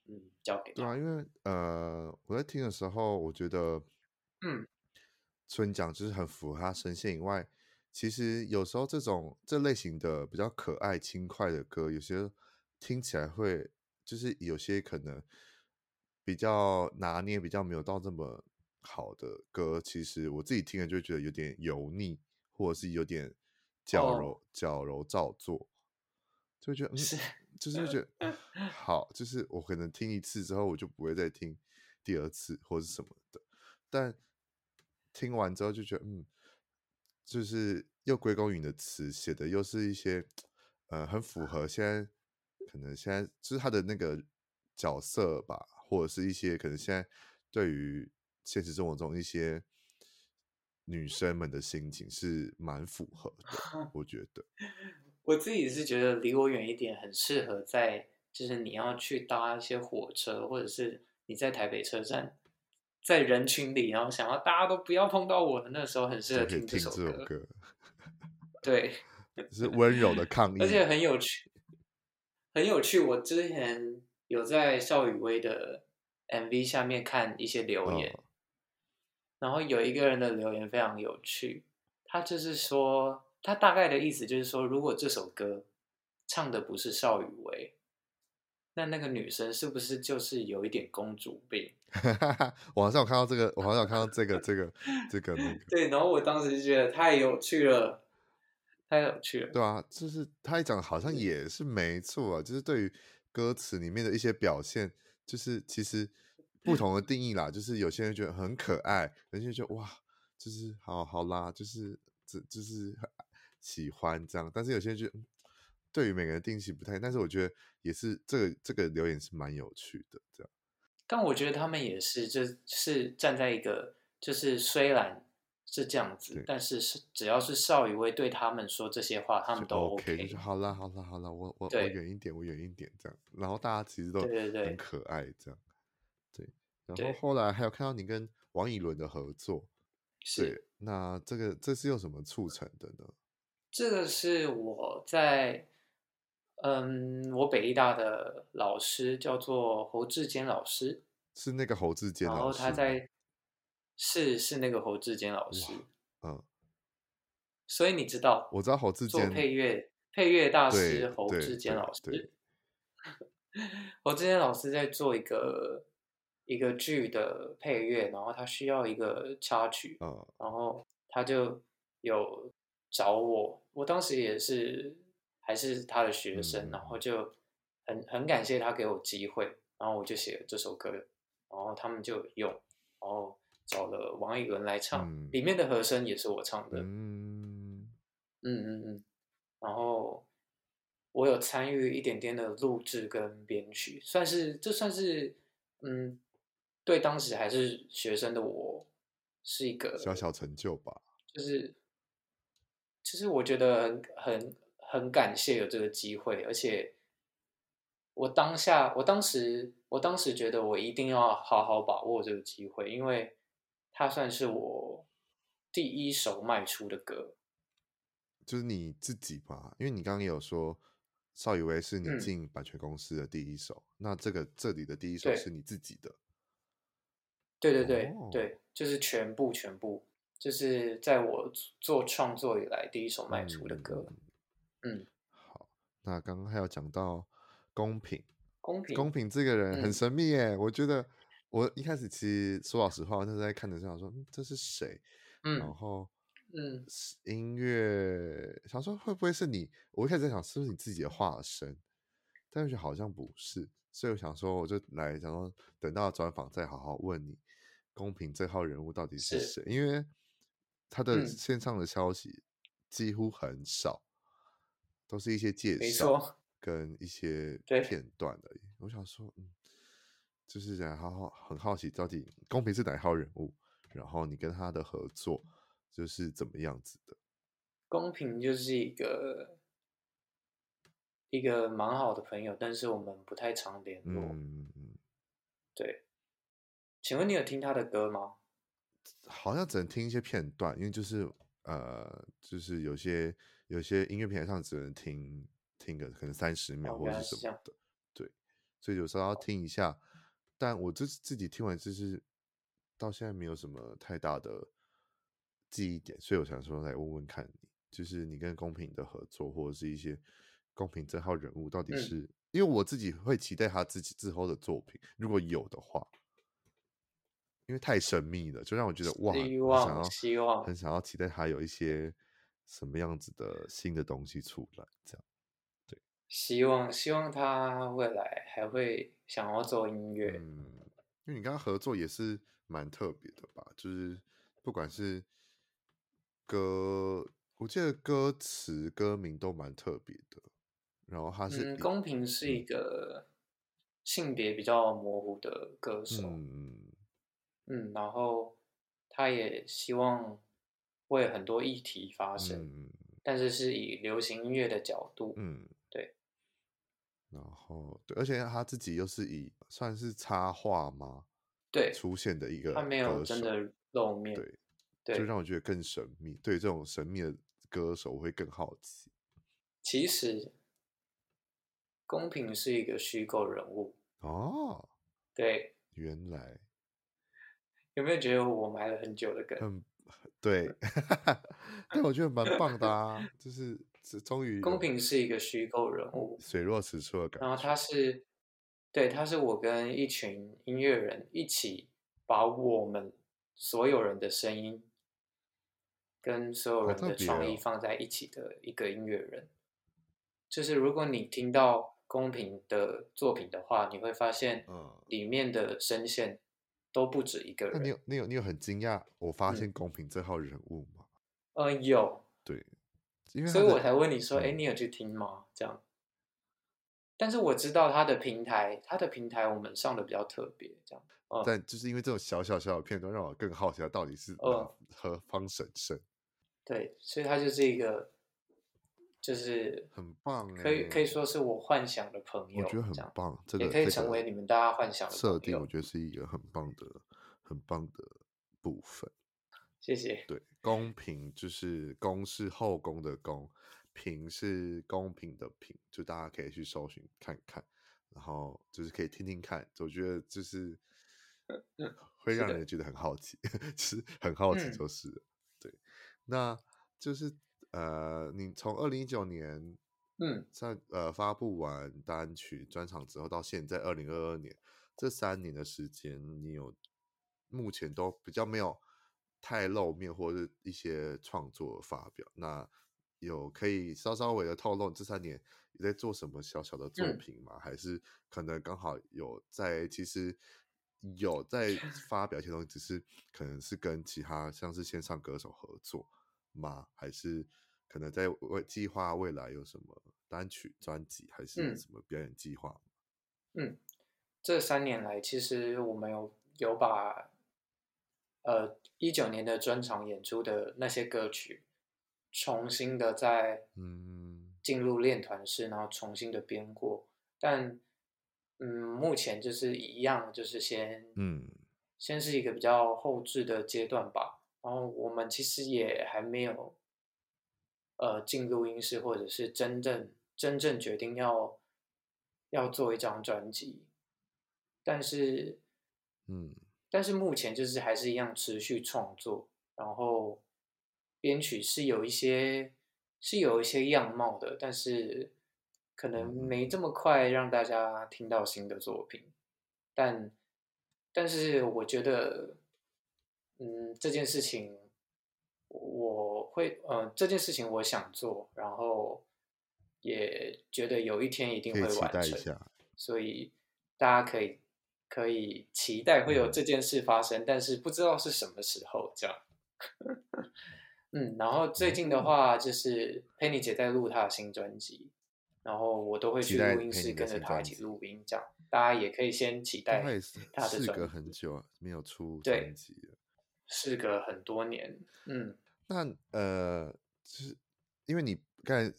嗯，交给他。对啊，因为呃，我在听的时候，我觉得，嗯，除了你讲就是很符合他声线以外，其实有时候这种这类型的比较可爱轻快的歌，有些。听起来会就是有些可能比较拿捏，比较没有到这么好的歌，其实我自己听了就觉得有点油腻，或者是有点矫揉矫揉造作，就觉得嗯，是就是觉得好，就是我可能听一次之后，我就不会再听第二次或是什么的，但听完之后就觉得嗯，就是又归功于你的词写的又是一些呃很符合现在。可能现在就是他的那个角色吧，或者是一些可能现在对于现实生活中一些女生们的心情是蛮符合的，我觉得。我自己是觉得离我远一点，很适合在就是你要去搭一些火车，或者是你在台北车站，在人群里，然后想要大家都不要碰到我的那时候，很适合听这首歌。这首歌对，是温柔的抗议，而且很有趣。很有趣，我之前有在邵雨薇的 MV 下面看一些留言，哦、然后有一个人的留言非常有趣，他就是说，他大概的意思就是说，如果这首歌唱的不是邵雨薇，那那个女生是不是就是有一点公主病？我好像有看到这个，我好像有看到这个，这个，这个那个。对，然后我当时就觉得太有趣了。太有趣了，对啊，就是他一讲好像也是没错啊，就是对于歌词里面的一些表现，就是其实不同的定义啦，就是有些人觉得很可爱，有些人觉得哇，就是好好啦，就是这就是喜欢这样，但是有些人就对于每个人定义不太，但是我觉得也是这个这个留言是蛮有趣的这样。但我觉得他们也是，就是站在一个，就是虽然是这样子，但是是只要是邵雨薇对他们说这些话，他们都 OK。就就好了，好了，好了，我我我远一点，我远一点这样。然后大家其实都很可爱这样。对，对，对，然后后来还有看到你跟王以伦的合作，是。那这个这是用什么促成的呢？这个是我在。嗯，我北艺大的老师叫做侯志坚老师，是那个侯志坚老师。然后他在，是是那个侯志坚老师。嗯，所以你知道，我知道侯志坚做配乐配乐大师侯志坚老师。侯志坚老师在做一个一个剧的配乐，然后他需要一个插曲，嗯，然后他就有找我，我当时也是。还是他的学生，然后就很很感谢他给我机会，然后我就写了这首歌，然后他们就用，然后找了王以伦来唱，嗯，里面的和声也是我唱的，嗯。嗯嗯嗯，然后我有参与一点点的录制跟编曲，算是这算是嗯，对当时还是学生的我是一个小小成就吧，就是其实我觉得很很。很感谢有这个机会，而且我当下，我当时，我当时觉得我一定要好好把握这个机会，因为它算是我第一首卖出的歌，就是你自己吧？因为你刚刚也有说，邵雨薇是你进版权公司的第一首，嗯、那这个这里的第一首是你自己的？对对对、哦、对，就是全部全部，就是在我做创作以来第一首卖出的歌。嗯嗯，好，那刚刚还有讲到公平，公平，公平这个人很神秘耶。嗯、我觉得我一开始其实说老实话，那时候在看的时候想说，嗯，这是谁？嗯，然后嗯，音乐想说会不会是你？我一开始在想是不是你自己的化身，但是好像不是，所以我想说我就来想说等到专访再好好问你，公平这号人物到底是谁？是因为他的线上的消息几乎很少。都是一些介绍跟一些片段而已。我想说，嗯，就是想好好很好奇，到底公平是哪一号人物？然后你跟他的合作就是怎么样子的？公平就是一个一个蛮好的朋友，但是我们不太常联络。嗯嗯嗯，对。请问你有听他的歌吗？好像只能听一些片段，因为就是呃，就是有些。有些音乐平台上只能听听个可能三十秒或者是什么的，对，所以有时候要听一下。但我自自己听完就是到现在没有什么太大的记忆点，所以我想说来问问看你，就是你跟公平的合作或者是一些公平这号人物到底是，嗯、因为我自己会期待他自己之后的作品，如果有的话，因为太神秘了，就让我觉得哇，我想要希望很想要期待他有一些。什么样子的新的东西出来？这样，对，希望希望他未来还会想要做音乐。嗯，因为你跟他合作也是蛮特别的吧？就是不管是歌，我记得歌词歌名都蛮特别的。然后他是、嗯、公平是一个性别比较模糊的歌手。嗯嗯，然后他也希望。会很多议题发生，嗯，但是是以流行音乐的角度，嗯，对。然后，对，而且他自己又是以算是插画吗？对，出现的一个，他没有真的露面，对，对，就让我觉得更神秘。对这种神秘的歌手，我会更好奇。其实，公平是一个虚构人物哦。对，原来有没有觉得我埋了很久的梗？嗯对，但我觉得蛮棒的啊，就是终于公平是一个虚构人物，水落石出的感觉。然后他是，对，他是我跟一群音乐人一起把我们所有人的声音跟所有人的创意放在一起的一个音乐人。哦、就是如果你听到公平的作品的话，你会发现，里面的声线。都不止一个人。那你有你有你有很惊讶？我发现公平这号人物吗？呃，有。对，因为所以我才问你说，哎、嗯，你有去听吗？这样。但是我知道他的平台，他的平台我们上的比较特别，这样。嗯、但就是因为这种小小小的片段，让我更好奇他到底是何方神圣。对，所以他就是一个，就是很棒，可以可以说是我幻想的朋友，我觉得很棒，这个也可以成为你们大家幻想的设定，我觉得是一个很棒的、很棒的部分。谢谢。对，公平就是公是后宫的公，平是公平的平，就大家可以去搜寻看看，然后就是可以听听看，我觉得就是 会让人觉得很好奇，是很好奇就是、嗯、对。那就是呃，你从二零一九年嗯在呃发布完单曲专场之后，到现在二零二二年这三年的时间，你有目前都比较没有太露面或者一些创作发表，那有可以稍稍微的透露这三年你在做什么小小的作品吗？嗯、还是可能刚好有在其实有在 发表一些东西，只是可能是跟其他像是线上歌手合作吗？还是可能在未计划未来有什么单曲专辑，还是什么表演计划？嗯，这三年来其实我们有有把。呃，一九年的专场演出的那些歌曲，重新的在嗯进入练团式，然后重新的编过。但嗯，目前就是一样，就是先嗯，先是一个比较后置的阶段吧。然后我们其实也还没有呃进录音室，或者是真正真正决定要要做一张专辑。但是嗯。但是目前就是还是一样持续创作，然后编曲是有一些是有一些样貌的，但是可能没这么快让大家听到新的作品。但但是我觉得，嗯，这件事情我会，呃，这件事情我想做，然后也觉得有一天一定会完成，所以大家可以。可以期待会有这件事发生，嗯，但是不知道是什么时候这样。嗯，然后最近的话就是佩妮姐在录她的新专辑，然后我都会去录音室跟着她一起录音，这样大家也可以先期待她的专辑。事隔很久没有出专辑了，事隔很多年。嗯，那呃，就是因为你刚才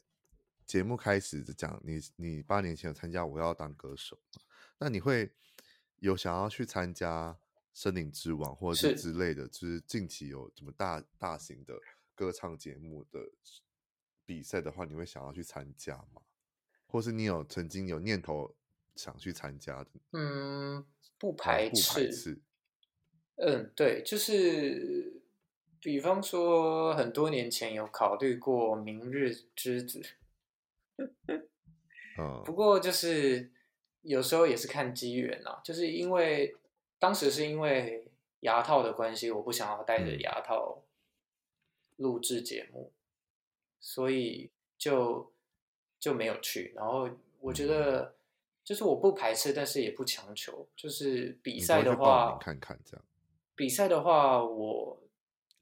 节目开始就讲你你八年前有参加我要当歌手，那你会。有想要去参加《森林之王》或者是之类的，就是近期有什么大大型的歌唱节目的比赛的话，你会想要去参加吗？或是你有曾经有念头想去参加的？嗯，不排斥。不排斥。嗯，对，就是比方说，很多年前有考虑过《明日之子》。嗯，不过就是。有时候也是看机缘啊，就是因为当时是因为牙套的关系，我不想要戴着牙套录制节目，所以就就没有去。然后我觉得就是我不排斥，但是也不强求。就是比赛的话，看看这样。比赛的话，我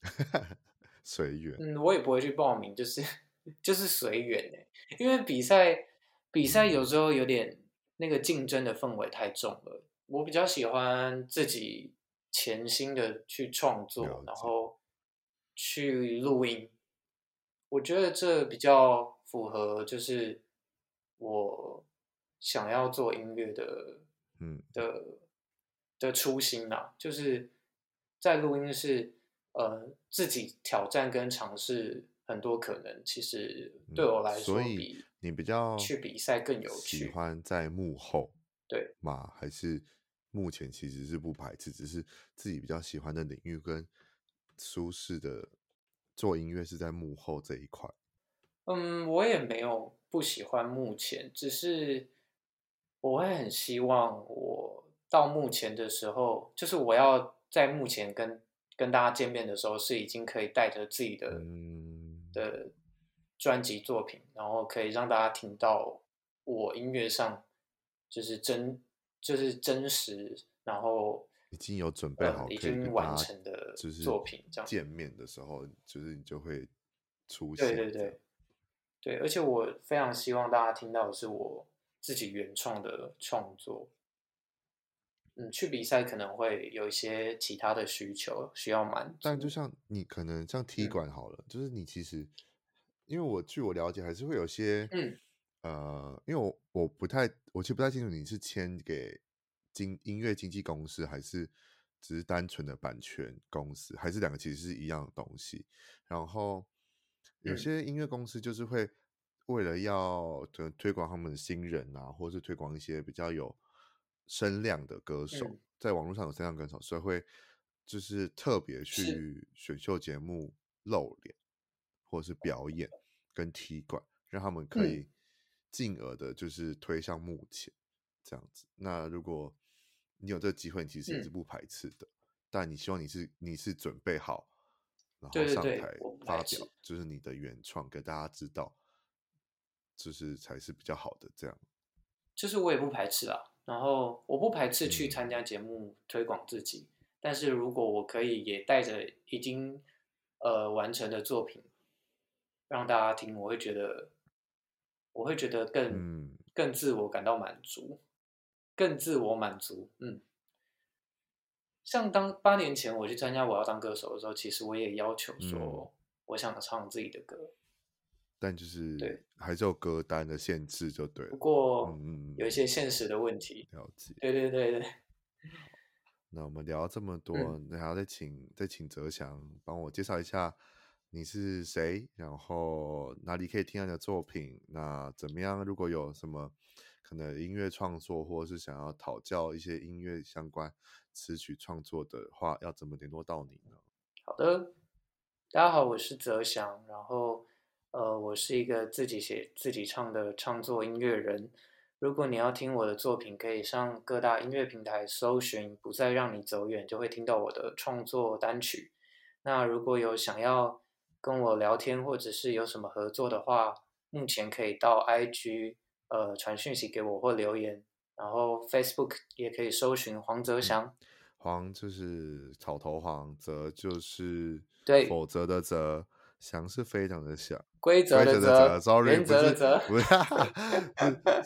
随缘。嗯，我也不会去报名，就是就是随缘哎。因为比赛比赛有时候有点。那个竞争的氛围太重了，我比较喜欢自己潜心的去创作，然后去录音。我觉得这比较符合，就是我想要做音乐的，嗯的的初心啊，就是在录音室，呃，自己挑战跟尝试很多可能，其实对我来说比。你比较去比赛更有趣，喜欢在幕后对吗？还是目前其实是不排斥，只是自己比较喜欢的领域跟舒适的做音乐是在幕后这一块。嗯，我也没有不喜欢目前，只是我会很希望我到目前的时候，就是我要在目前跟跟大家见面的时候，是已经可以带着自己的、嗯、的。专辑作品，然后可以让大家听到我音乐上就是真就是真实，然后已经有准备好、呃、已经完成的作品，这样见面的时候，就是你就会出现。对对对，对，而且我非常希望大家听到的是我自己原创的创作。嗯，去比赛可能会有一些其他的需求需要满足，但就像你可能像踢馆好了，嗯、就是你其实，因为我据我了解，还是会有些，嗯，呃，因为我我不太，我其实不太清楚你是签给经音乐经纪公司，还是只是单纯的版权公司，还是两个其实是一样的东西。然后有些音乐公司就是会为了要推推广他们的新人啊，或是推广一些比较有。声量的歌手，嗯、在网络上有声量歌手，所以会就是特别去选秀节目露脸，或者是表演跟踢馆，让他们可以进而的，就是推向幕前这样子。嗯、那如果你有这个机会，你其实也是不排斥的，嗯、但你希望你是你是准备好，然后上台发表，就是你的原创给大家知道，就是才是比较好的这样。就是我也不排斥啊。然后我不排斥去参加节目推广自己，嗯、但是如果我可以也带着已经呃完成的作品让大家听，我会觉得我会觉得更、嗯、更自我感到满足，更自我满足。嗯，像当八年前我去参加我要当歌手的时候，其实我也要求说我想唱自己的歌。嗯但就是对，还是有歌单的限制，就对了。不过，嗯，有一些现实的问题。了解。对对对对。那我们聊这么多，那、嗯、还要再请再请泽祥帮我介绍一下你是谁，然后哪里可以听到你的作品？那怎么样？如果有什么可能音乐创作，或者是想要讨教一些音乐相关词曲创作的话，要怎么联络到你呢？好的，大家好，我是泽祥，然后。呃，我是一个自己写自己唱的创作音乐人。如果你要听我的作品，可以上各大音乐平台搜寻“不再让你走远”，就会听到我的创作单曲。那如果有想要跟我聊天，或者是有什么合作的话，目前可以到 IG 呃传讯息给我或留言，然后 Facebook 也可以搜寻黄泽翔。黄就是草头黄，泽就是对否则的泽。翔是非常的响，规则的则，sorry，原则的则，不是，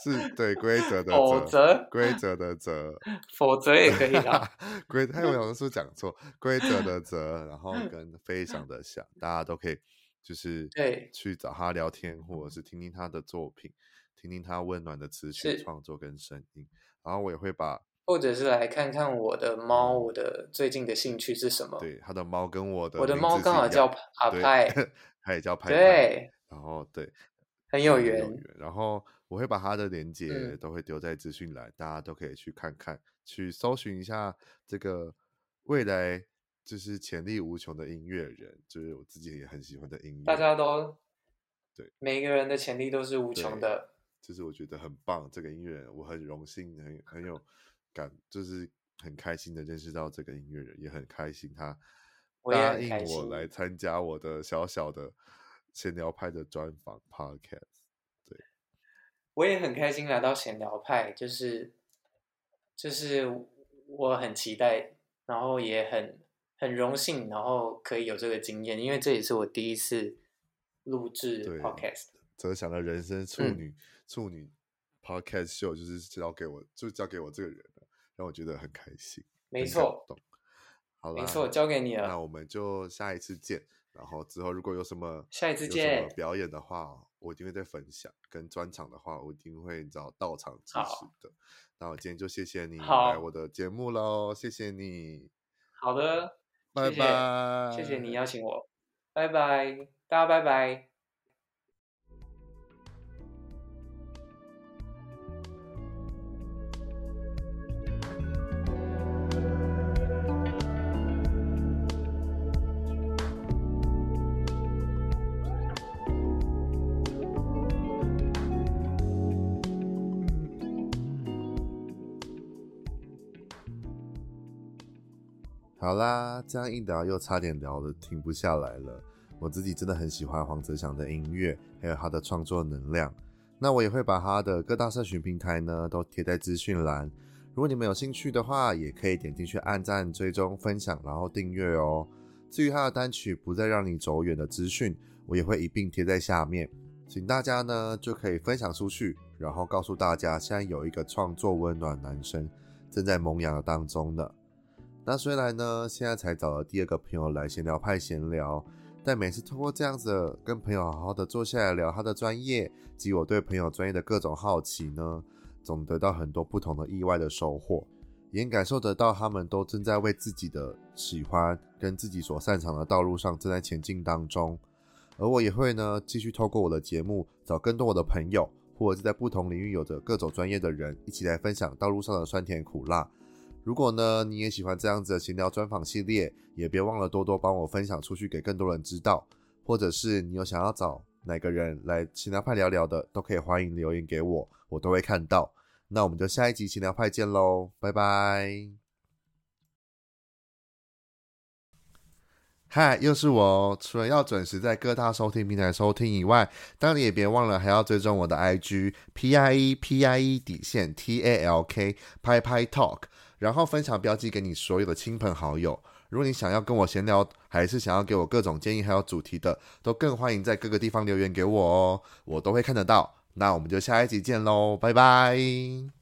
是是对规则的则，规则的则，否则也可以啊。规，他有有是讲错，规则的则，然后跟非常的响，大家都可以就是对去找他聊天，或者是听听他的作品，听听他温暖的词曲创作跟声音，然后我也会把。或者是来看看我的猫，我的最近的兴趣是什么？对，他的猫跟我的，我的猫刚好叫阿派，他也叫派派。对，然后对，很有缘。然后我会把他的链接都会丢在资讯栏，嗯、大家都可以去看看，去搜寻一下这个未来就是潜力无穷的音乐人，就是我自己也很喜欢的音乐。大家都对，每个人的潜力都是无穷的，就是我觉得很棒。这个音乐人，我很荣幸，很很有。感就是很开心的认识到这个音乐人，也很开心他答应我来参加我的小小的闲聊派的专访 podcast。对，我也很开心来到闲聊派，就是就是我很期待，然后也很很荣幸，然后可以有这个经验，因为这也是我第一次录制 podcast。泽翔的人生处女、嗯、处女 podcast 秀就是交给我，就交给我这个人。让我觉得很开心，没错，好了，没错，交给你了。那我们就下一次见。然后之后如果有什么下一次见表演的话，我一定会再分享。跟专场的话，我一定会找到场支持的。那我今天就谢谢你来我的节目喽，谢谢你。好的，拜拜，谢谢你邀请我，拜拜，大家拜拜。好啦，这样一聊又差点聊得停不下来了。我自己真的很喜欢黄泽翔的音乐，还有他的创作能量。那我也会把他的各大社群平台呢都贴在资讯栏。如果你们有兴趣的话，也可以点进去按赞、追踪、分享，然后订阅哦。至于他的单曲《不再让你走远》的资讯，我也会一并贴在下面。请大家呢就可以分享出去，然后告诉大家，现在有一个创作温暖男生正在萌芽的当中呢。那虽然呢，现在才找了第二个朋友来闲聊派闲聊，但每次通过这样子跟朋友好好的坐下来聊他的专业及我对朋友专业的各种好奇呢，总得到很多不同的意外的收获，也感受得到他们都正在为自己的喜欢跟自己所擅长的道路上正在前进当中。而我也会呢，继续透过我的节目，找更多我的朋友，或者是在不同领域有着各种专业的人，一起来分享道路上的酸甜苦辣。如果呢，你也喜欢这样子的闲聊专访系列，也别忘了多多帮我分享出去，给更多人知道。或者是你有想要找哪个人来闲聊派聊聊的，都可以欢迎留言给我，我都会看到。那我们就下一集闲聊派见喽，拜拜。嗨，又是我哦！除了要准时在各大收听平台收听以外，当然也别忘了还要追踪我的 IG P I E P I E 底线 T A L K 拍拍 Talk，然后分享标记给你所有的亲朋好友。如果你想要跟我闲聊，还是想要给我各种建议还有主题的，都更欢迎在各个地方留言给我哦，我都会看得到。那我们就下一集见喽，拜拜。